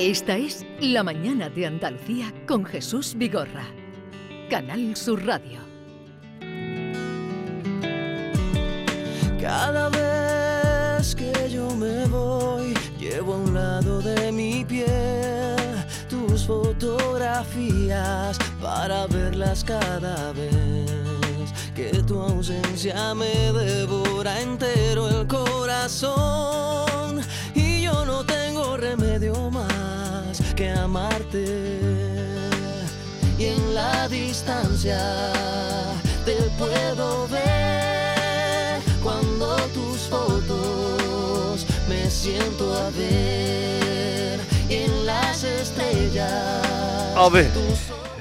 Esta es La Mañana de Andalucía con Jesús Vigorra. Canal Sur Radio. Cada vez que yo me voy, llevo a un lado de mi piel tus fotografías para verlas cada vez que tu ausencia me devora entero el corazón yo no tengo remedio más que amarte y en la distancia te puedo ver cuando tus fotos me siento a ver y en las estrellas A ver,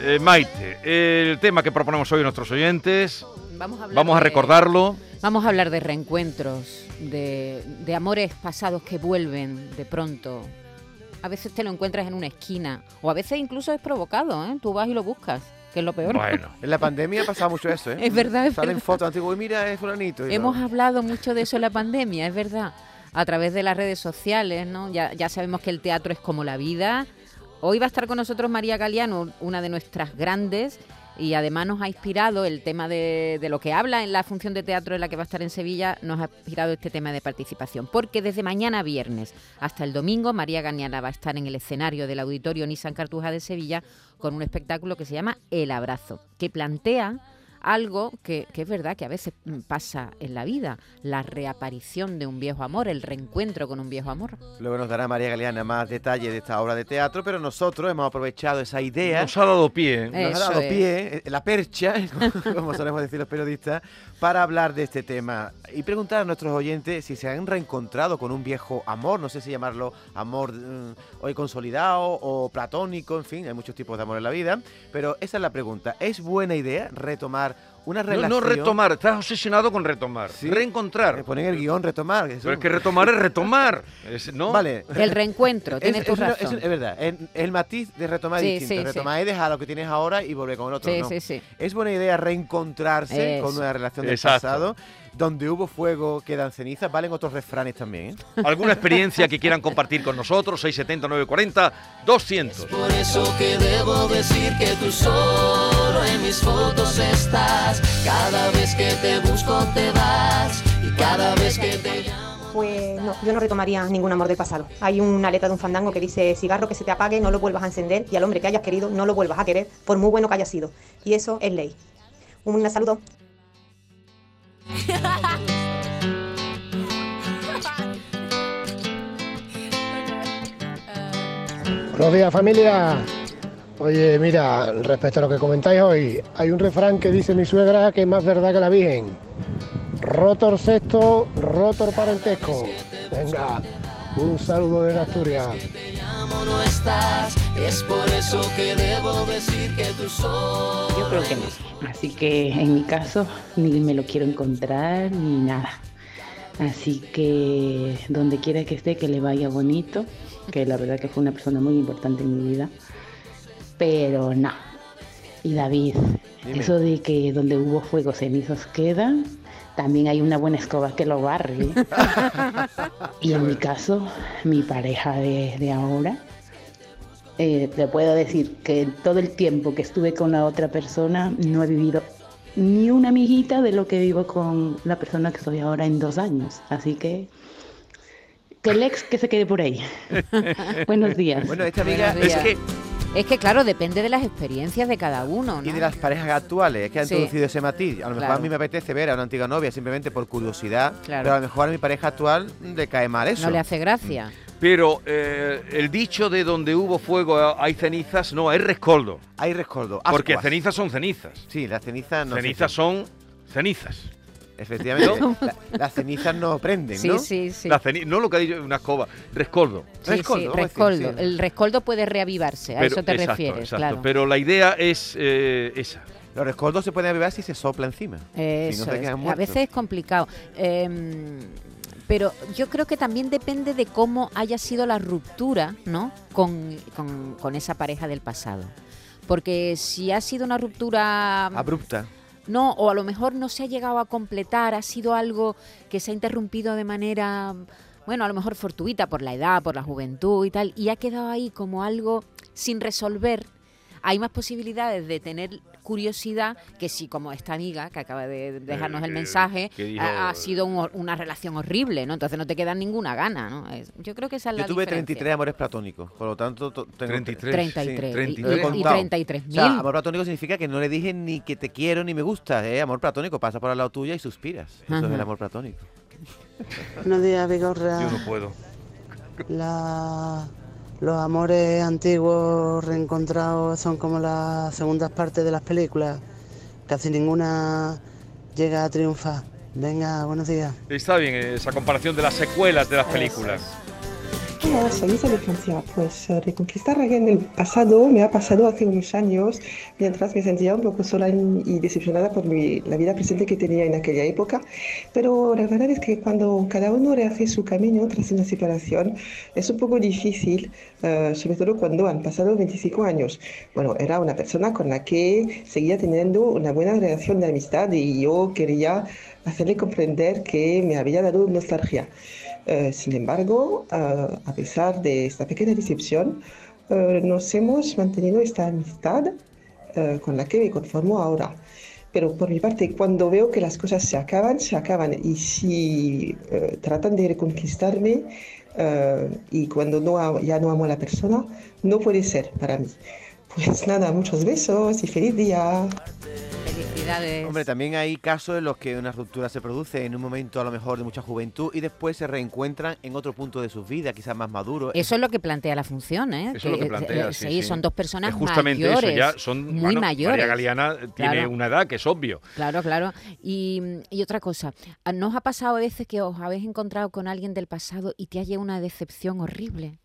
eh, Maite, el tema que proponemos hoy a nuestros oyentes, Vamos a, hablar vamos a de- recordarlo. Vamos a hablar de reencuentros, de, de amores pasados que vuelven de pronto. A veces te lo encuentras en una esquina, o a veces incluso es provocado, ¿eh? Tú vas y lo buscas, que es lo peor. Bueno, En la pandemia ha pasado mucho eso, ¿eh? Es verdad, es Salen verdad. fotos antiguas y mira, es fulanito. y Hemos no. hablado mucho de eso en la pandemia, es verdad. A través de las redes sociales, ¿no? Ya, ya sabemos que el teatro es como la vida. Hoy va a estar con nosotros María Galeano, una de nuestras grandes, y además nos ha inspirado el tema de, de lo que habla en la función de teatro en la que va a estar en Sevilla, nos ha inspirado este tema de participación. Porque desde mañana viernes hasta el domingo, María Galeana va a estar en el escenario del Auditorio Nissan Cartuja de Sevilla con un espectáculo que se llama El Abrazo, que plantea algo que, que es verdad que a veces mm, pasa en la vida, la reaparición de un viejo amor, el reencuentro con un viejo amor. Luego nos dará María Galeana más detalles de esta obra de teatro, pero nosotros hemos aprovechado esa idea. nos ha dado pie. Eh, Nos ha Eso dado es. pie, eh, la percha, como solemos decir los periodistas, para hablar de este tema y preguntar a nuestros oyentes si se han reencontrado con un viejo amor, no sé si llamarlo amor mm, hoy consolidado o platónico, en fin, hay muchos tipos de amor en la vida, pero esa es la pregunta. ¿Es buena idea retomar una No, relación? no retomar, estás obsesionado con retomar. Sí. Reencontrar. Me ponen el guion retomar. eso- Pero es que retomar es retomar. es- ¿no? Vale. El reencuentro, Es, tienes tu es razón. es- es verdad, el, el matiz de retomar Sí, es distinto. sí, sí. retomar es dejar lo que tienes ahora y volver con el otro. sí, no. sí, sí. Es buena idea reencontrarse Eso. con una relación del Exacto. pasado. Donde hubo fuego quedan cenizas. Valen otros refranes también. ¿eh? ¿Alguna experiencia que quieran compartir con nosotros? 670 940 200. Por eso que debo decir que tú solo en mis fotos estás. Cada vez que te busco te vas y cada vez que te llamo. Pues no, yo no retomaría ningún amor del pasado. Hay una letra de un fandango que dice, cigarro que se te apague, no lo vuelvas a encender y al hombre que hayas querido no lo vuelvas a querer, por muy bueno que haya sido. Y eso es ley. Un saludo. Buenos días familia. Oye, mira, respecto a lo que comentáis hoy, hay un refrán que dice mi suegra que es más verdad que la Virgen. Rotor sexto, rotor parentesco. Venga, un saludo de Asturias. No estás. Es por eso que debo decir que tú solo. Yo creo que no. Así que en mi caso ni me lo quiero encontrar ni nada. Así que donde quiera que esté, que le vaya bonito, que la verdad que fue una persona muy importante en mi vida. Pero no. Y David, Dime. eso de que donde hubo fuego cenizos quedan, también hay una buena escoba que lo barre. y en mi caso, mi pareja de, de ahora, eh, te puedo decir que en todo el tiempo que estuve con la otra persona no he vivido ni una amiguita de lo que vivo con la persona que soy ahora en dos años. Así que que el ex que se quede por ahí. Buenos días. Bueno, esta amiga es que Es que claro, depende de las experiencias de cada uno, ¿no? y de las parejas actuales, es que han Sí. introducido ese matiz. A lo mejor Claro. a mí me apetece ver a una antigua novia simplemente por curiosidad, Claro. pero a lo mejor a mi pareja actual le cae mal eso. No le hace gracia. Pero eh, el dicho de donde hubo fuego hay cenizas, no, es rescoldo. Hay rescoldo. Porque ascuas. cenizas son cenizas. Sí, las cenizas no. sé cenizas si- son cenizas. Efectivamente. la- las cenizas no prenden, Sí, ¿no? sí, sí. La no lo que ha dicho una escoba, rescoldo. Sí, Rescoldo, sí, rescoldo. sí. El rescoldo puede reavivarse, a Pero- eso te exacto, refieres, exacto. claro. Pero la idea es eh, esa. Los rescoldos se pueden beber si se sopla encima. Eso es. quedan A veces es complicado. Em, pero yo creo que también depende de cómo haya sido la ruptura, ¿no? Con, con- con esa pareja del pasado. Porque si ha sido una ruptura... Abrupta. No, o a lo mejor no se ha llegado a completar, ha sido algo que se ha interrumpido de manera bueno, a lo mejor fortuita por la edad, por la juventud y tal, y ha quedado ahí como algo sin resolver, hay más posibilidades de tener curiosidad que si como esta amiga que acaba de dejarnos Eh, el que- mensaje dijo- ha, ha sido un una relación horrible, ¿no? Entonces no te queda ninguna gana, ¿no? Es- yo creo que esa es Yo la tuve diferencia. 33 amores platónicos, por lo tanto to- tengo 33. 33. Sí, y- lo he y, y contado. 33 O sea, amor platónico significa que no le dije ni que te quiero ni me gusta, ¿eh? Amor platónico, pasa por al lado tuya y suspiras. Eso es el amor platónico. Buenos días, Vigorra. Yo no puedo. La- los amores antiguos reencontrados son como las segundas partes de las películas. Casi ninguna llega a triunfar. Venga, buenos días. Está bien esa comparación de las secuelas de las películas. Hola, soy Isa Francia. Pues eh, reconquistar a alguien del pasado me ha pasado hace unos años mientras me sentía un poco sola y decepcionada por mi- la vida presente que tenía en aquella época. Pero la verdad es que cuando cada uno rehace su camino tras una separación es un poco difícil, eh, sobre todo cuando han pasado 25 años. Bueno, era una persona con la que seguía teniendo una buena relación de amistad y yo quería hacerle comprender que me había dado nostalgia. Eh, sin embargo, eh, a pesar de esta pequeña decepción, eh, nos hemos mantenido esta amistad eh, con la que me conformo ahora. Pero por mi parte, cuando veo que las cosas se acaban, se acaban. Y si tratan de reconquistarme y cuando no, ya no amo a la persona, no puede ser para mí. Pues nada, muchos besos y feliz día. Felicidades. Hombre, también hay casos en los que una ruptura se produce en un momento a lo mejor de mucha juventud y después se reencuentran en otro punto de sus vidas, quizás más maduro. Eso es lo que plantea la función, ¿eh? Eso es lo que plantea, eh, sí, son dos personas Es justamente mayores, eso, ya son muy bueno, mayores. María Galeana tiene Claro. una edad que es obvio. Claro, claro. Y, y otra cosa, ¿no os ha pasado a veces que os habéis encontrado con alguien del pasado y te ha llegado una decepción horrible?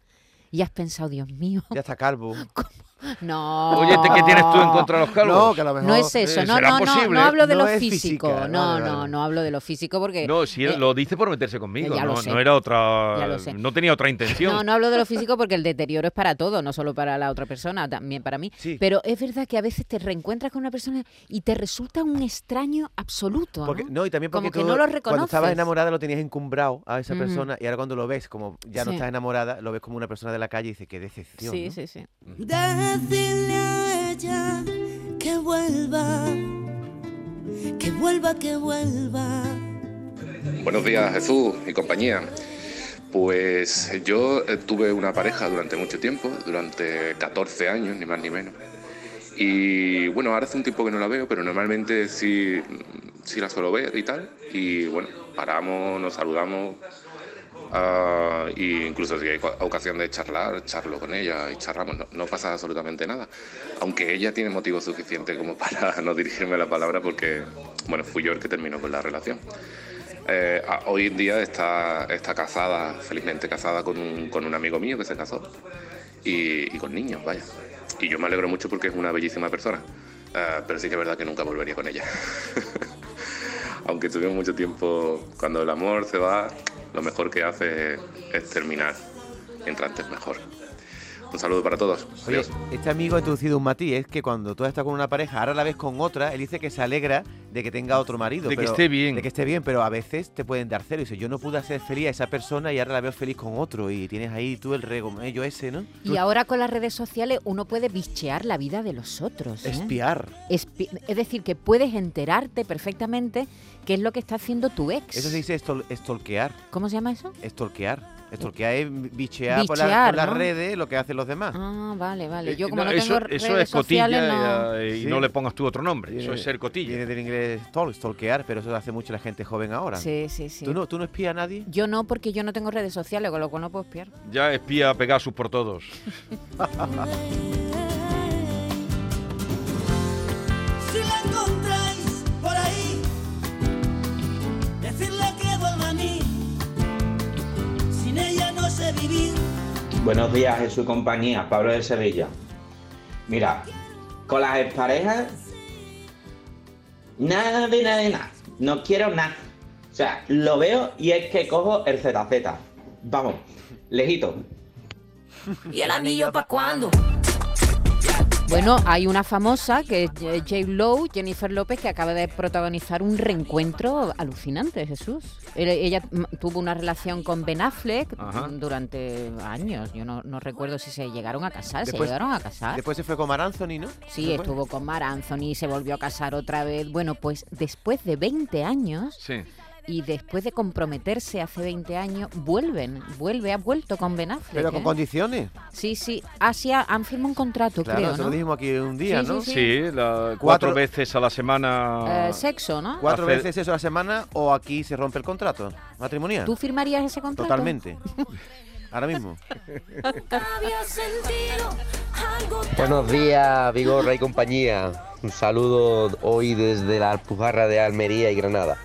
Y has pensado, Dios mío, Ya está calvo. no. Oye, ¿te- ¿qué tienes tú en contra de los calvos? No, que a lo mejor... No es eso, Eh, no, ¿será no, no, no hablo de No lo físico, física, no, vale, no, vale. no hablo de lo físico porque... No, si eh, lo dice por meterse conmigo, ya lo no, sé. no era otra, Ya lo sé. no tenía otra intención. No, no hablo de lo físico porque el deterioro es para todo, no solo para la otra persona, también para mí. Sí. Pero es verdad que a veces te reencuentras con una persona y te resulta un extraño absoluto. Porque, ¿no? no, y también porque Como que tú, no lo cuando estabas reconoces. enamorada lo tenías encumbrado a esa persona y ahora cuando lo ves como ya no Sí. estás enamorada, lo ves como una persona de la calle y dices, qué decepción. Sí, ¿no? sí, sí. Decirle a ella que vuelva, que vuelva, que vuelva. Buenos días Jesús y compañía. Pues yo eh, tuve una pareja durante mucho tiempo, durante 14 años, ni más ni menos. Y bueno, ahora hace un tiempo que no la veo, pero normalmente sí, sí la suelo ver y tal. Y bueno, paramos, nos saludamos. Ah, y incluso si hay ocasión de charlar, charlo con ella y charlamos, no, no pasa absolutamente nada. Aunque ella tiene motivo suficiente como para no dirigirme la palabra porque, bueno, fui yo el que terminó con la relación. Eh, hoy en día está, está casada, felizmente casada con un, con un amigo mío que se casó y, y con niños, vaya. Y yo me alegro mucho porque es una bellísima persona, Eh, pero sí que es verdad que nunca volvería con ella. Aunque tuvimos mucho tiempo, cuando el amor se va, lo mejor que hace es terminar, mientras antes mejor. Un saludo para todos. Oye, Adiós. este amigo ha introducido un matiz, es que cuando tú estás con una pareja, ahora la ves con otra, él dice que se alegra de que tenga otro marido. De que esté bien. De que esté bien, pero a veces te pueden dar cero. Y dice, yo no pude hacer feliz a esa persona y ahora la veo feliz con otro. Y tienes ahí tú el regomello ese, ¿no? Y ahora con las redes sociales uno puede bichear la vida de los otros. ¿eh? Espiar. Espi- es decir, que puedes enterarte perfectamente qué es lo que está haciendo tu ex. Eso se dice estol- estolquear. ¿Cómo se llama eso? Estolquear. Estolquear es bichear, por, la- Bichear, por las ¿no? redes lo que hacen los demás. Ah, vale, vale. Eh, Yo como no, no, eso, tengo eso redes es cotilla sociales, no... eh, y Sí. no le pongas tú otro nombre. Eso es ser cotilla. Viene del inglés stol, stalkear, pero eso lo hace mucho la gente joven ahora. Sí, sí, sí. ¿Tú, no, ¿Tú no espías a nadie? Yo no, porque yo no tengo redes sociales, con lo cual no puedo espiar. Ya espía a Pegasus por todos. Si la encontráis por ahí, decirle que vuelva a mí. Sin ella no sé vivir. Buenos días, Jesús y compañía, Pablo de Sevilla. Mira, con las exparejas, nada de nada de nada. No quiero nada. O sea, lo veo y es que cojo el ZZ. Vamos, lejito. ¿Y el anillo pa' cuándo? Bueno, hay una famosa que es J-. Lowe, Jennifer López, que acaba de protagonizar un reencuentro alucinante, Jesús. Ella tuvo una relación con Ben Affleck Ajá. durante años. Yo no, no recuerdo si se llegaron a casar. ¿Se Después- llegaron a casar? Después se fue con Mar Anthony, ¿no? Sí, Después. estuvo con Mar Anthony, se volvió a casar otra vez. Bueno, pues después de 20 años Sí. Y después de comprometerse hace 20 años, vuelven, vuelve, ha vuelto con Ben Affleck. Pero con ¿eh? condiciones. Sí, sí, Asia han firmado un contrato, Claro, creo, eso ¿no? lo dijimos aquí un día, Sí, ¿no? sí, Sí, la- cuatro, Cuatro- veces a la semana. Eh, sexo, ¿no? Cuatro veces eso a la semana o aquí se rompe el contrato matrimonial. ¿Tú firmarías ese contrato? Totalmente. Ahora mismo. Buenos días, Vigorra y compañía. Un saludo hoy desde la Alpujarra de Almería y Granada.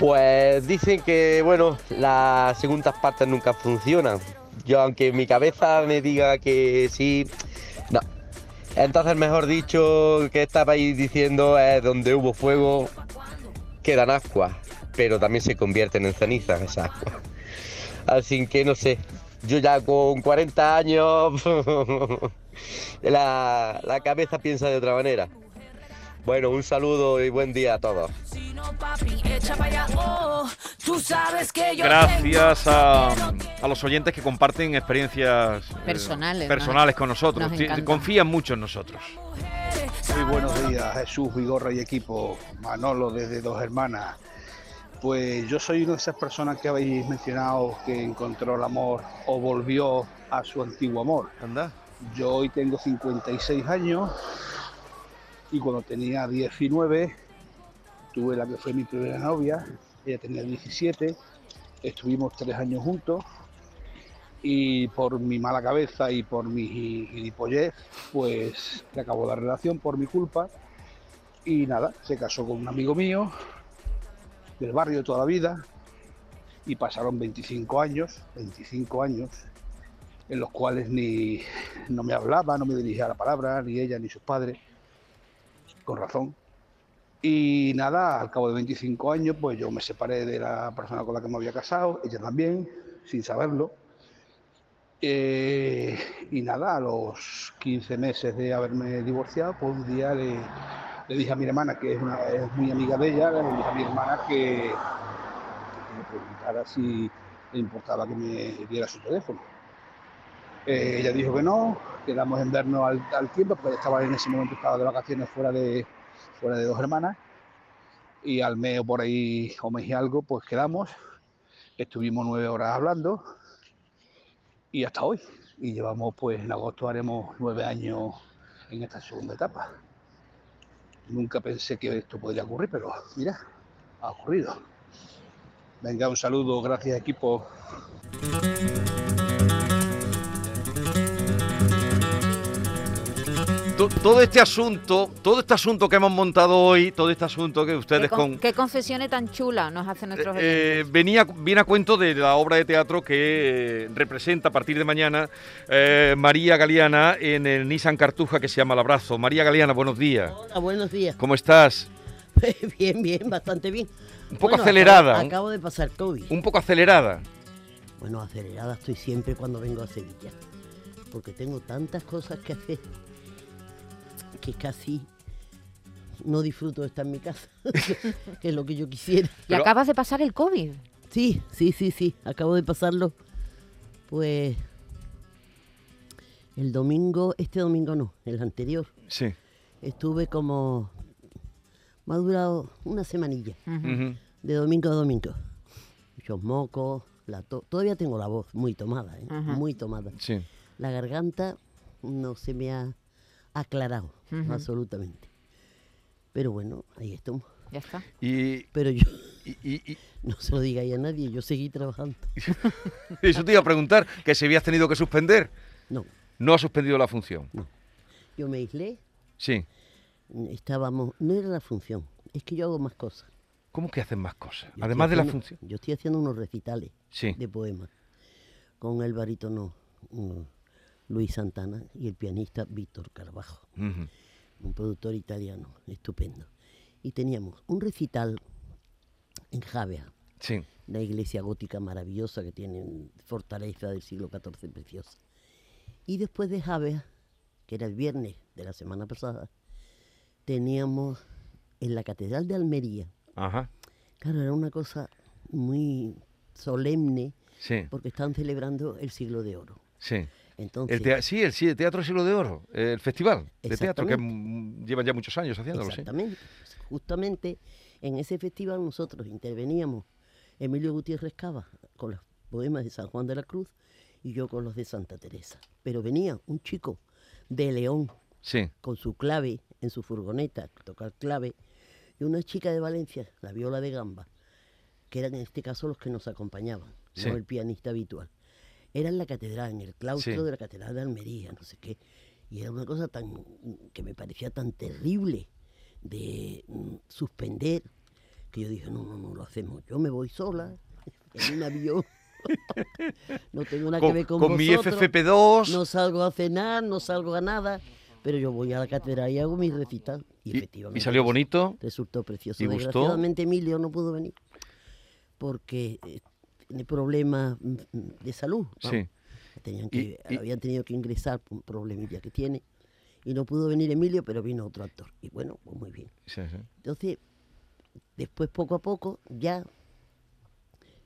Pues dicen que, bueno, las segundas partes nunca funcionan. Yo, aunque mi cabeza me diga que sí, no. Entonces, mejor dicho, que estabais diciendo es donde hubo fuego, quedan ascuas, pero también se convierten en cenizas esas ascuas. Así que no sé, yo ya con 40 años la, la cabeza piensa de otra manera. Bueno, un saludo y buen día a todos. Gracias a, a los oyentes que comparten experiencias eh, Personales, personales nos- con nosotros. nos. Confían mucho en nosotros. Muy buenos días, Jesús Vigorra y equipo. Manolo desde Dos Hermanas. Pues yo soy una de esas personas que habéis mencionado que encontró el amor o volvió a su antiguo amor. Anda. Yo hoy tengo 56 años y cuando tenía 19 tuve la que fue mi primera novia. Ella tenía 17. Estuvimos tres años juntos y por mi mala cabeza y por mi gilipollez, pues se acabó la relación por mi culpa. Y nada, se casó con un amigo mío del barrio toda la vida y pasaron 25 años, 25 años, en los cuales ni no me hablaba, no me dirigía la palabra, ni ella ni sus padres, con razón. Y nada, al cabo de 25 años, pues yo me separé de la persona con la que me había casado, ella también, sin saberlo. Eh, y nada, a los 15 meses de haberme divorciado, pues un día le, dije a mi hermana, que es, una, muy amiga de ella, le dije a mi hermana que, que me preguntara si le importaba que me diera su teléfono. Eh, ella dijo que no, quedamos en vernos al, al tiempo, pero estaba en ese momento estaba de vacaciones fuera de, fuera de dos hermanas. Y al mes o por ahí, o mes y algo, pues quedamos. Estuvimos nueve horas hablando y hasta hoy. Y llevamos, pues en agosto haremos nueve años en esta segunda etapa. Nunca pensé que esto podría ocurrir, pero mira, ha ocurrido. Venga, un saludo, gracias equipo. Todo este asunto, todo este asunto que hemos montado hoy, todo este asunto que ¿Qué, ustedes con- con, qué confesiones tan chulas nos hacen nuestros Eh, oyentes? venía, viene a cuento de la obra de teatro que eh, representa a partir de mañana eh, María Galeana en el Nissan Cartuja que se llama El Abrazo. María Galeana, buenos días. Hola, buenos días. ¿Cómo estás? bien, bien, bastante bien. Un poco Bueno, acelerada. Acabo, un- acabo de pasar COVID. Un poco acelerada. Bueno, acelerada estoy siempre cuando vengo a Sevilla. Porque tengo tantas cosas que hacer que casi no disfruto de estar en mi casa. que es lo que yo quisiera. Y acabas de pasar el COVID. Sí, sí, sí, sí. Acabo de pasarlo. Pues. El domingo, este domingo no, el anterior. Sí. Estuve como. Me ha durado una semanilla. De domingo a domingo. Muchos mocos, la to- todavía tengo la voz muy tomada, ¿eh? Muy tomada. Sí. La garganta no se me ha aclarado, absolutamente. Pero bueno, ahí estamos. Ya está. Y, Pero yo, y- y- no se lo diga a nadie, yo seguí trabajando. eso te iba a preguntar, que si habías tenido que suspender. No. No ha suspendido la función. Yo me aislé, Sí. estábamos, no era la función, es que yo hago más cosas. ¿Cómo que hacen más cosas? Yo Además de la función. Yo estoy haciendo unos recitales Sí. de poemas con el barítono Luis Santana y el pianista Víctor Carvajo, un productor italiano estupendo. Y teníamos un recital en Javea, Sí. una iglesia gótica maravillosa que tiene fortaleza del siglo XIV preciosa. Y después de Javea, que era el viernes de la semana pasada, teníamos en la Catedral de Almería, Ajá. claro, era una cosa muy solemne, Sí. porque estaban celebrando el siglo de oro. Sí. Entonces, El sí, el, sí, el Teatro Siglo de Oro, el festival de teatro que llevan ya muchos años haciéndolo. Exactamente. Justamente en ese festival nosotros interveníamos Emilio Gutiérrez Cava con los poemas de San Juan de la Cruz y yo con los de Santa Teresa. Pero venía un chico de León Sí. con su clave en su furgoneta, tocar clave, y una chica de Valencia, la viola de gamba, que eran en este caso los que nos acompañaban, Sí. no el pianista habitual. Era en la catedral, en el claustro Sí. de la catedral de Almería, no sé qué. Y era una cosa tan que me parecía tan terrible de mm, suspender que yo dije, no, no, no lo hacemos. Yo me voy sola en un avión. no tengo nada Con- que ver con, con mi vosotros, FFP2. No salgo a cenar, no salgo a nada, pero yo voy a la catedral y hago mi recital. Y, ¿Y- efectivamente. y salió bonito? Resultó precioso. ¿Y gustó? Desgraciadamente Emilio no pudo venir porque problemas mm, mm, de salud. vamos. Sí. Tenían Y- que, y- habían tenido que ingresar por un problemilla que tiene. Y no pudo venir Emilio, pero vino otro actor. Y bueno, pues muy bien. Sí, sí. Entonces, después poco a poco ya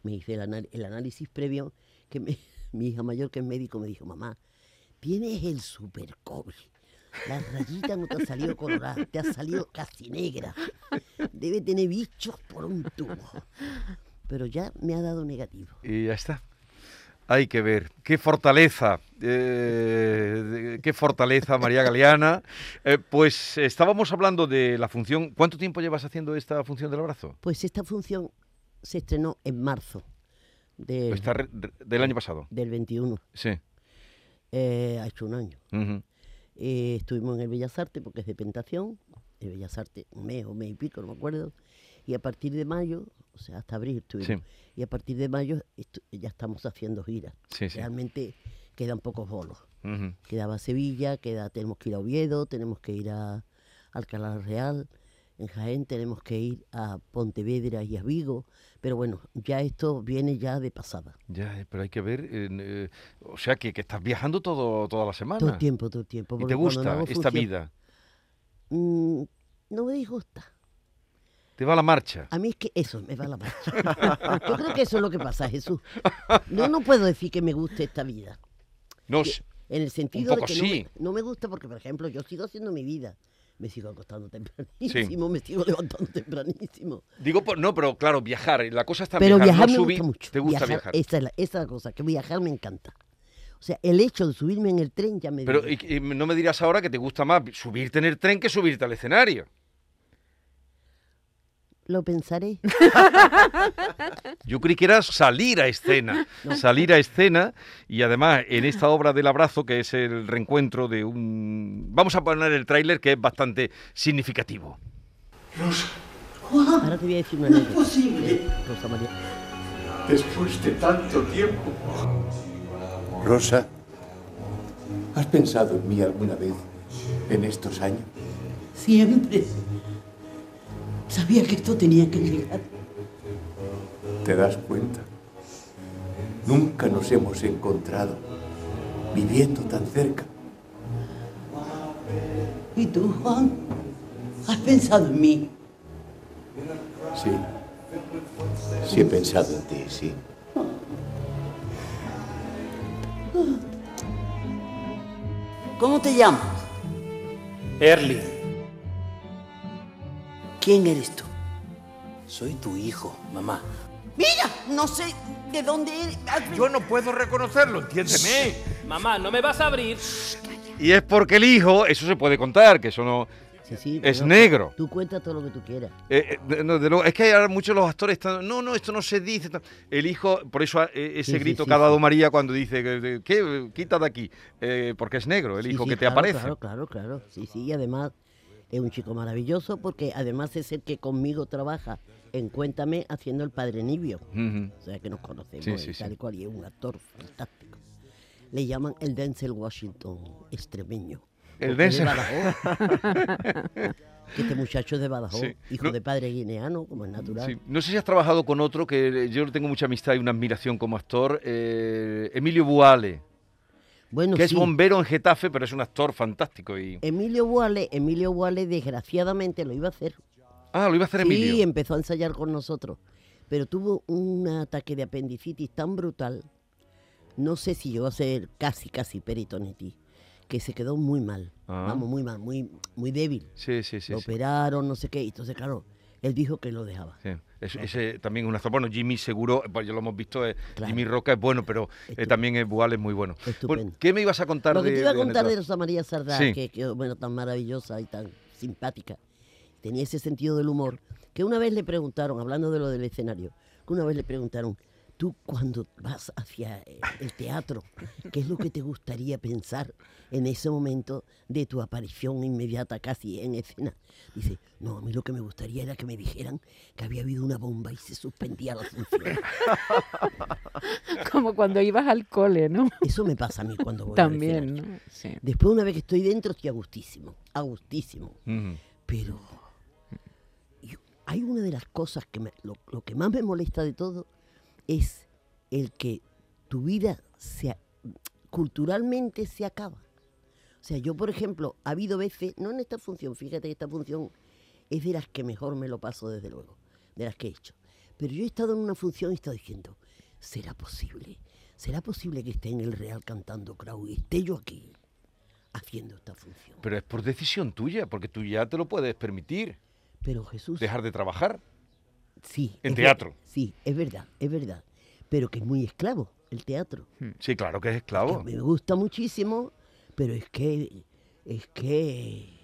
me hice el, anal- el análisis previo que me- mi hija mayor, que es médico, me dijo, mamá, tienes el super COVID. La rayita no te ha salido colorada, te ha salido casi negra. Debe tener bichos por un tubo. Pero ya me ha dado negativo. Y ya está. Hay que ver. Qué fortaleza. eh, de- qué fortaleza, María Galeana. Eh, pues estábamos hablando de la función. ¿Cuánto tiempo llevas haciendo esta función del abrazo? Pues esta función se estrenó en marzo del, Está re- del año pasado. del 21. Sí. Eh, ha hecho un año. Eh, estuvimos en el Bellas Artes porque es de Pentación, el Bellas Artes un mes o mes y pico, no me acuerdo. Y a partir de mayo, o sea, hasta abril estuvimos. Sí. Y a partir de mayo ya estamos haciendo giras. Sí. Realmente quedan pocos bolos. Ujú. Quedaba Sevilla, queda, tenemos que ir a Oviedo, tenemos que ir a Alcalá Real, en Jaén tenemos que ir a Pontevedra y a Vigo. Pero bueno, ya esto viene ya de pasada. Ya, eh, pero hay que ver. eh, eh, o sea, que, que estás viajando todo, toda la semana. Todo el tiempo, todo el tiempo. ¿Y te no gusta esta función- vida? Mm, no me disgusta. ¿Te va la marcha? A mí es que eso me va la marcha. Yo creo que eso es lo que pasa, Jesús. Yo no puedo decir que me guste esta vida. No, En el sentido de que no, sí. me, no me gusta porque, por ejemplo, yo sigo haciendo mi vida. Me sigo acostando tempranísimo, me sigo levantando tempranísimo. digo, no, pero claro, viajar. La cosa está Pero viajar, viajar no me subir. gusta mucho. ¿Te gusta viajar? Esa es, la, esa es la cosa, que viajar me encanta. O sea, el hecho de subirme en el tren ya me Pero y- y no me dirás ahora que te gusta más subirte en el tren que subirte al escenario. Lo pensaré. Yo creí que era salir a escena, salir a escena y además en esta obra del abrazo que es el reencuentro de un... Vamos a poner el tráiler que es bastante significativo. Ahora te voy a decir una anécdota. Rosa María. Después de tanto tiempo. Rosa, ¿has pensado en mí alguna vez en estos años? Siempre. Sabía que esto tenía que llegar. ¿Te das cuenta? Nunca nos hemos encontrado viviendo tan cerca. ¿Y tú, Juan? ¿Has pensado en mí? Sí. Sí he pensado en ti, sí. ¿Cómo te llamas? Erly, ¿Quién eres tú? soy tu hijo, mamá. Mira, no sé de dónde eres. Yo no puedo reconocerlo, entiéndeme. Mamá, ¿no me vas a abrir? Y es porque el hijo, eso se puede contar, que eso no... Sí, sí, es pero negro. Tú cuentas todo lo que tú quieras. Eh, eh, de- no, de luego, es que hay ahora muchos los actores están, no, no, esto no se dice. tal". El hijo, por eso eh, ese Sí, grito sí, que ha dado sí. María cuando dice, que- ¿qué? Quita de aquí. Eh, porque es negro, el Sí, hijo sí, que te claro, aparece. Claro, claro, claro. Sí, sí, y además es un chico maravilloso porque además es el que conmigo trabaja en Cuéntame haciendo el Padre Nibio. O sea que nos conocemos Sí, y tal y cual, y es un actor fantástico. Le llaman el Denzel Washington extremeño. El Denzel. Que este muchacho es de Badajoz, Sí. hijo No- de padre guineano, como es natural. Sí. No sé si has trabajado con otro que yo le tengo mucha amistad y una admiración como actor, eh, Emilio Buale. Bueno, que es sí. bombero en Getafe, pero es un actor fantástico. Y... Emilio Boale, Emilio Boale desgraciadamente lo iba a hacer. Ah, lo iba a hacer Sí, Emilio. empezó a ensayar con nosotros. Pero tuvo un ataque de apendicitis tan brutal, no sé si llegó a ser casi, casi peritonitis, que se quedó muy mal. Ah. Vamos, muy mal, muy, muy débil. Sí, sí, sí. lo sí. operaron, no sé qué. y Entonces, claro, él dijo que lo dejaba. Sí, es- ese también es un actor. Bueno, Jimmy seguro, pues ya lo hemos visto, eh, Claro. Jimmy Roca es bueno, pero eh, también es Bual es muy bueno. ¿Qué me ibas a contar Lo que de te iba a contar de Rosa María Sardá, Sí. que, que, bueno, tan maravillosa y tan simpática, tenía ese sentido del humor, que una vez le preguntaron, hablando de lo del escenario, que una vez le preguntaron, tú cuando vas hacia eh, el teatro, ¿qué es lo que te gustaría pensar en ese momento de tu aparición inmediata casi en escena? Dice, no, a mí lo que me gustaría era que me dijeran que había habido una bomba y se suspendía la función. Como cuando ibas al cole, ¿no? Eso me pasa a mí cuando voy al También, escenario. ¿no? Sí. Después, una vez que estoy dentro, estoy a gustísimo, a gustísimo. Ujú. Pero yo- hay una de las cosas que me- lo, lo que más me molesta de todo es el que tu vida se, culturalmente se acaba. O sea, yo, por ejemplo, ha habido veces, no en esta función, fíjate que esta función es de las que mejor me lo paso, desde luego, de las que he hecho. Pero yo he estado en una función y he estado diciendo, ¿será posible? ¿Será posible que esté en el Real cantando Krau y esté yo aquí haciendo esta función? Pero es por decisión tuya, porque tú ya te lo puedes permitir. Pero Jesús... Dejar de trabajar. Sí. En ver- teatro. Sí, es verdad, es verdad. Pero que es muy esclavo el teatro. Sí, claro que es esclavo. Me gusta muchísimo, pero es que es que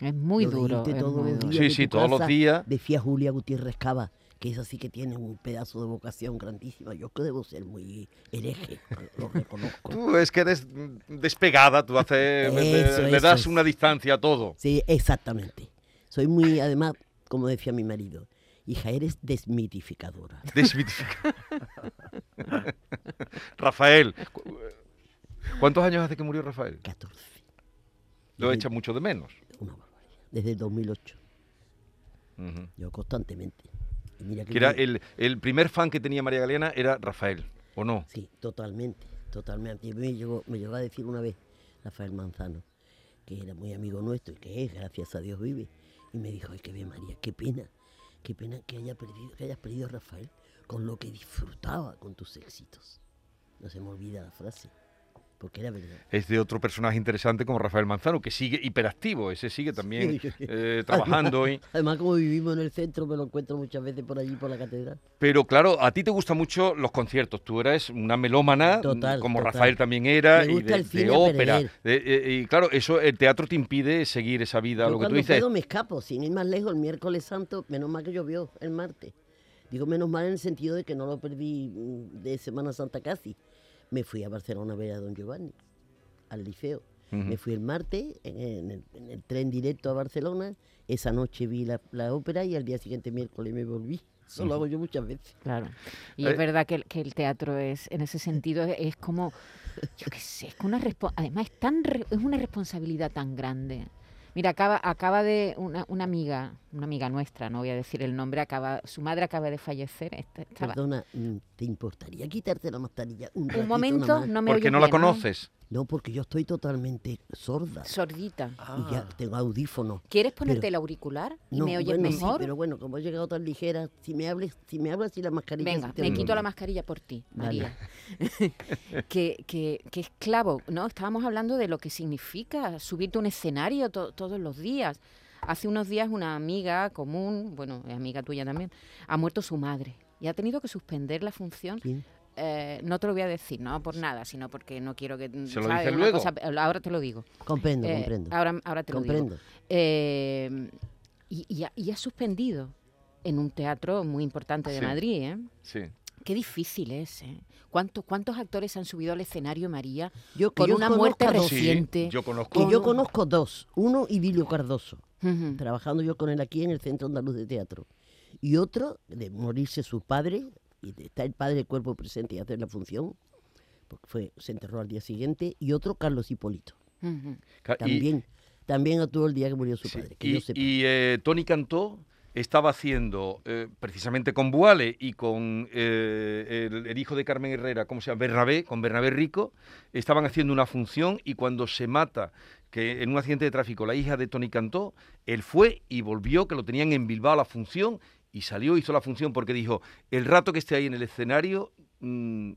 Es muy lo duro. es muy Sí, de sí, todos los días. Decía Julia Gutiérrez Cava, que es así que tiene un pedazo de vocación grandísima. Yo que debo ser muy hereje, lo reconozco. Tú es que eres despegada, tú haces, le- Eso, le das una distancia a todo. Sí, exactamente. Soy muy, además, como decía mi marido, hija, eres desmitificadora. Desmitifica. Rafael, cu- ¿cuántos años hace que murió Rafael? 14. Lo echa mucho de menos. Desde el 2008. Ujú. Yo constantemente. Y mira Que era el, el primer fan que tenía María Galeana era Rafael, ¿o no? Sí, totalmente, totalmente. Y me llegó, me llegó a decir una vez Rafael Manzano, que era muy amigo nuestro y que es, gracias a Dios vive, y me dijo, ay, qué bien María, qué pena, qué pena que, haya perdido, que hayas perdido a Rafael con lo que disfrutaba con tus éxitos. No se me olvida la frase, porque era verdad. Es de otro personaje interesante como Rafael Manzano, que sigue hiperactivo, ese sigue también Sí, eh, trabajando. y- Además, además, como vivimos en el centro, me lo encuentro muchas veces por allí, por la catedral. Pero claro, a ti te gustan mucho los conciertos. Tú eres una melómana, Total, como total. Rafael también era, Me y de, el cine de a ópera. De- eh, y claro, eso el teatro te impide seguir esa vida, Yo lo que tú dices. puedo me escapo, sin ir más lejos, el miércoles santo, menos mal que llovió el martes. Digo menos mal en el sentido de que no lo perdí mm, de Semana Santa casi. Me fui a Barcelona a ver a Don Giovanni, al liceo. Me fui el martes en, en el, en el tren directo a Barcelona. Esa noche vi la, la ópera y al día siguiente miércoles me volví. Eso lo hago yo muchas veces. Claro. Y Eh, es verdad que el, que el teatro es, en ese sentido, es, es como, yo qué sé, es que una respo- además es, tan re- es una responsabilidad tan grande. Mira, acaba, acaba de una, una amiga, una amiga nuestra, no voy a decir el nombre, acaba, su madre acaba de fallecer. esta- estaba- Perdona, mm, ¿te importaría quitarte la mascarilla un, ratito momento, nada más? no me Porque no la conoces. No, porque yo estoy totalmente sorda. Sordita. Y ya tengo audífonos. ¿Quieres ponerte Pero- el auricular y No, me oyes bueno, sí, mejor? pero bueno, como he llegado tan ligera, si me hables, si me hablas y la mascarilla. Venga, te me quito la mascarilla por ti, Dale. María. que, que, que esclavo, ¿no? Estábamos hablando de lo que significa subirte a un escenario to- todos los días. Hace unos días una amiga común, bueno, amiga tuya también, ha muerto su madre y ha tenido que suspender la función. Eh, no te lo voy a decir, no por nada, sino porque no quiero que... ¿Se lo ¿sabes? dices Una luego? cosa- ahora te lo digo. Comprendo, Eh, comprendo. Ahora, ahora te lo Comprendo. digo. Eh, y, y ha, y ha suspendido en un teatro muy importante de Sí. Madrid, ¿eh? Sí. Qué difícil es, ¿eh? ¿Cuántos, ¿Cuántos actores han subido al escenario, María, Yo, con yo una muerte dos. reciente? yo conozco. Que yo con- conozco dos. Uno, Idilio Cardoso, trabajando yo con él aquí en el Centro Andaluz de Teatro. Y otro, de morirse su padre, y de estar el padre de cuerpo presente y hacer la función, porque fue, se enterró al día siguiente. Y otro, Carlos Hipólito. Ujú. Ca- y- También, también actuó el día que murió su padre. Que yo Y, sepa. y, eh, Tony Cantó estaba haciendo, eh, precisamente con Buale y con eh, el, hijo de Carmen Herrera, ¿cómo se llama? Bernabé, con Bernabé Rico, estaban haciendo una función y cuando se mata, que en un accidente de tráfico, la hija de Tony Cantó, él fue y volvió, que lo tenían en Bilbao la función, y salió, hizo la función porque dijo, el rato que esté ahí en el escenario, mm,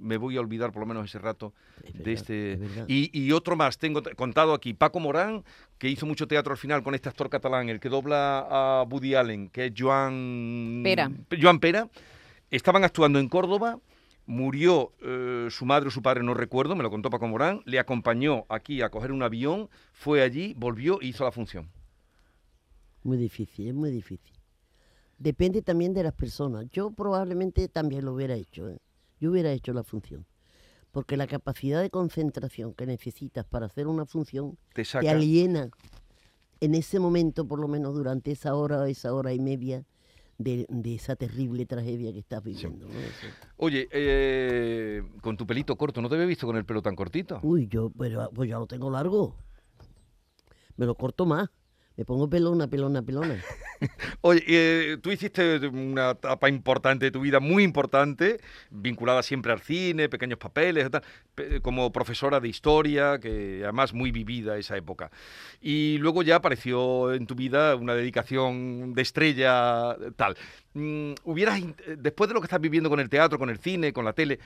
me voy a olvidar por lo menos ese rato de este... Y, y otro más, tengo contado aquí, Paco Morán, que hizo mucho teatro al final con este actor catalán, el que dobla a Woody Allen, que es Joan Pera. Joan Pera, estaban actuando en Córdoba, murió eh, su madre o su padre, no recuerdo, me lo contó Paco Morán, le acompañó aquí a coger un avión, fue allí, volvió y hizo la función. Muy difícil, es muy difícil. Depende también de las personas. Yo probablemente también lo hubiera hecho. ¿eh? Yo hubiera hecho la función. Porque la capacidad de concentración que necesitas para hacer una función Te aliena en ese momento, por lo menos durante esa hora o esa hora y media, de, de esa terrible tragedia que estás viviendo. Oye, eh, con tu pelito corto, ¿no te había visto con el pelo tan cortito? Uy, yo, pero pues ya lo tengo largo. Me lo corto más. Me pongo pelona, pelona, pelona. Oye, eh, tú hiciste una etapa importante de tu vida, muy importante, vinculada siempre al cine, pequeños papeles, tal, como profesora de historia, que además muy vivida esa época. Y luego ya apareció en tu vida una dedicación de estrella, tal. Mm, hubieras, después de lo que estás viviendo con el teatro, con el cine, con la tele,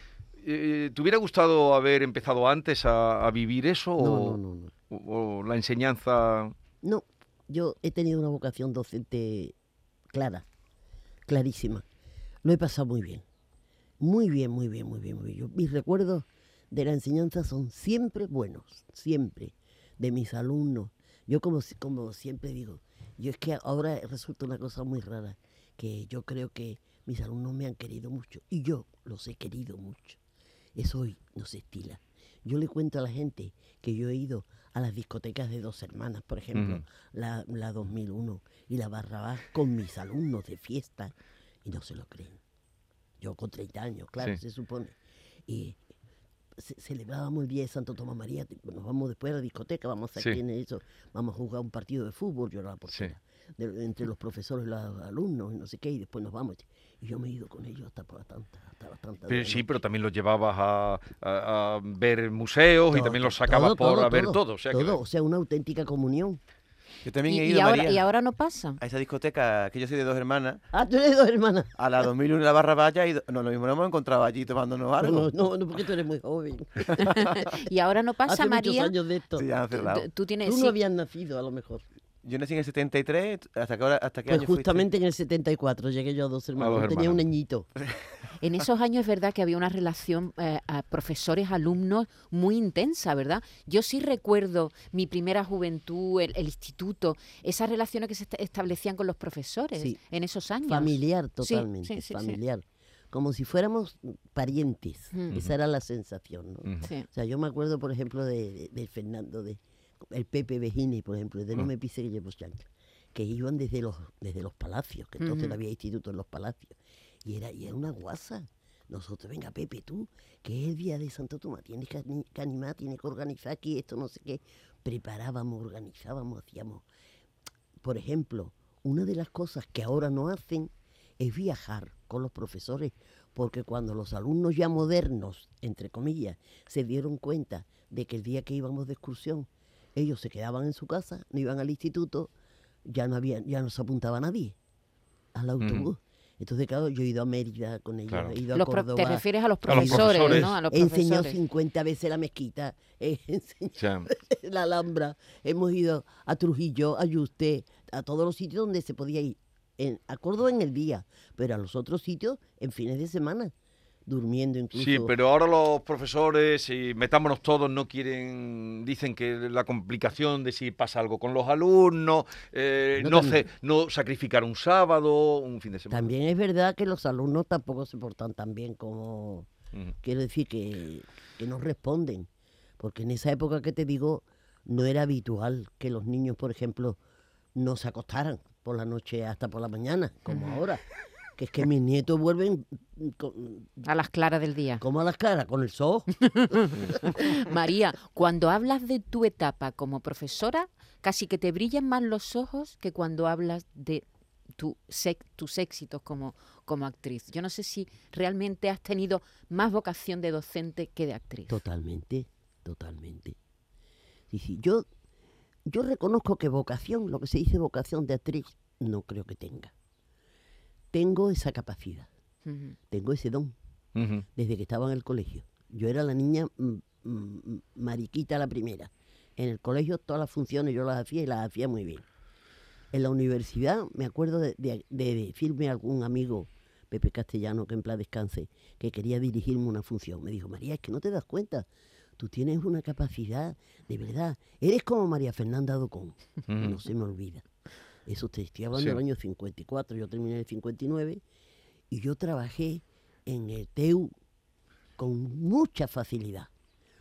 eh, ¿te hubiera gustado haber empezado antes a, a vivir eso? No, o, no, no, no. o- o la enseñanza... No, yo he tenido una vocación docente clara, clarísima. Lo he pasado muy bien. Muy bien, muy bien, muy bien, muy bien. Mis recuerdos de la enseñanza son siempre buenos, siempre, de mis alumnos. Yo como, como siempre digo, yo es que ahora resulta una cosa muy rara, que yo creo que mis alumnos me han querido mucho y yo los he querido mucho. Eso hoy no se estila. Yo le cuento a la gente que yo he ido a las discotecas de dos hermanas, por ejemplo, Ujú. la, la 2001 y la Barrabás con mis alumnos de fiesta y no se lo creen. Yo con 30 años, claro, Sí. se supone. Y ce- celebrábamos el día de Santo Tomás María, nos vamos después a la discoteca, vamos a Sí. aquí en eso, vamos a jugar un partido de fútbol, yo era la portera, de- entre los profesores y los alumnos y no sé qué, y después nos vamos. Y yo me he ido con ellos hasta por la tanta, hasta de Pero sí, pero también los llevabas a, a- a ver museos y Todo, también los todo, sacabas por todo, a ver todo, todo. O sea, que- todo, o sea, una auténtica comunión. Yo también Y, he y ido, ahora, María, y ahora no pasa. a esa discoteca, que yo soy de dos hermanas, Ah, tú eres dos hermanas. a la 2001 en la Barra Valla, y no, lo mismo nos hemos encontrado allí tomándonos No, algo. no, no, no, porque tú eres muy joven. Y ahora no pasa, Hace muchos María. años de esto. Sí, ya han cerrado. Tú- Tú tienes. Tú sí, no habías nacido, a lo mejor. Yo nací en el 73, ¿hasta qué, hora, hasta qué Pues año fuiste? justamente en el 74 llegué yo a dos hermanos. dos Tenía un añito. En esos años es verdad que había una relación eh, a profesores-alumnos muy intensa, ¿verdad? Yo sí recuerdo mi primera juventud, el, el instituto, esas relaciones que se esta- establecían con los profesores Sí. en esos años. Familiar totalmente. sí, sí, sí. familiar. Como si fuéramos parientes. Mm. Esa era la sensación. ¿no? Sí. O sea, yo me acuerdo, por ejemplo, de, de- de Fernando, de el Pepe Vejini, por ejemplo, de No Mm. me pise que llevo chancla, que iban desde los, desde los palacios, que entonces no había instituto en los palacios. Y era, y era una guasa. Nosotros, venga, Pepe, tú, que es el día de Santo Tomás, tienes que animar, tienes que organizar aquí esto, no sé qué. Preparábamos, organizábamos, hacíamos. Por ejemplo, una de las cosas que ahora no hacen es viajar con los profesores, porque cuando los alumnos ya modernos, entre comillas, se dieron cuenta de que el día que íbamos de excursión, ellos se quedaban en su casa, no iban al instituto, ya no había, ya no se apuntaba nadie al autobús. Entonces, claro, yo he ido a Mérida con ellos, Claro. he ido a Los Córdoba. te refieres a los A los profesores. ¿no? A los He enseñado profesores. 50 veces la mezquita, he enseñado la Alhambra, hemos ido a Trujillo, a Yuste, a todos los sitios donde se podía ir. En, a Córdoba en el día, pero a los otros sitios en fines de semana, durmiendo incluso. Sí, pero ahora los profesores, y metámonos todos, no quieren, dicen que la complicación de si pasa algo con los alumnos, eh, No, no, no sacrificar un sábado, un fin de semana. También es verdad que los alumnos tampoco se portan tan bien como... Quiero decir que, que no responden. Porque en esa época que te digo, no era habitual que los niños, por ejemplo, no se acostaran por la noche hasta por la mañana, como ahora. Que es que mis nietos vuelven con- A las claras del día. como a las caras, con el sol. María, cuando hablas de tu etapa como profesora, casi que te brillan más los ojos que cuando hablas de, tu sec- tus éxitos como, como actriz. Yo no sé si realmente has tenido más vocación de docente que de actriz. Totalmente, totalmente. Sí, sí, yo, yo reconozco que vocación, lo que se dice vocación de actriz, no creo que tenga. Tengo esa capacidad, tengo ese don, desde que estaba en el colegio. Yo era la niña mm, mm, mariquita la primera. En el colegio todas las funciones yo las hacía y las hacía muy bien. En la universidad me acuerdo de, de- de decirme algún amigo, Pepe Castellano, que en plan descanse, que quería dirigirme una función. Me dijo, María, es que no te das cuenta. Tú tienes una capacidad, de verdad. Eres como María Fernanda Docón. No se me olvida. Eso te estoy hablando Sí. del año 54. Yo terminé en el 59 y yo trabajé en el TEU con mucha facilidad.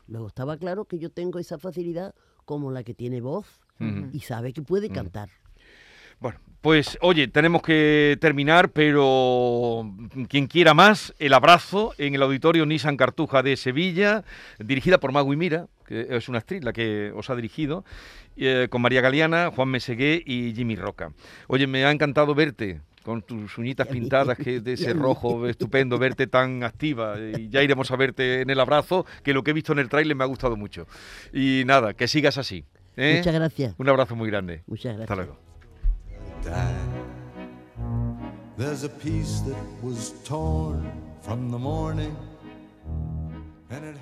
Luego estaba claro que yo tengo esa facilidad como la que tiene voz y sabe que puede cantar. Bueno, pues oye, tenemos que terminar, pero quien quiera más, el abrazo en el auditorio Nissan Cartuja de Sevilla, dirigida por Magui Mira, que es una actriz la que os ha dirigido, eh, con María Galeana, Juan Mesegué y Jimmy Roca. Oye, me ha encantado verte con tus uñitas pintadas, que de ese rojo estupendo, verte tan activa. Y ya iremos a verte en el abrazo, que lo que he visto en el tráiler me ha gustado mucho. Y nada, que sigas así. ¿eh? Muchas gracias. Un abrazo muy grande. Muchas Hasta gracias. There's a piece that was torn from the morning, and it.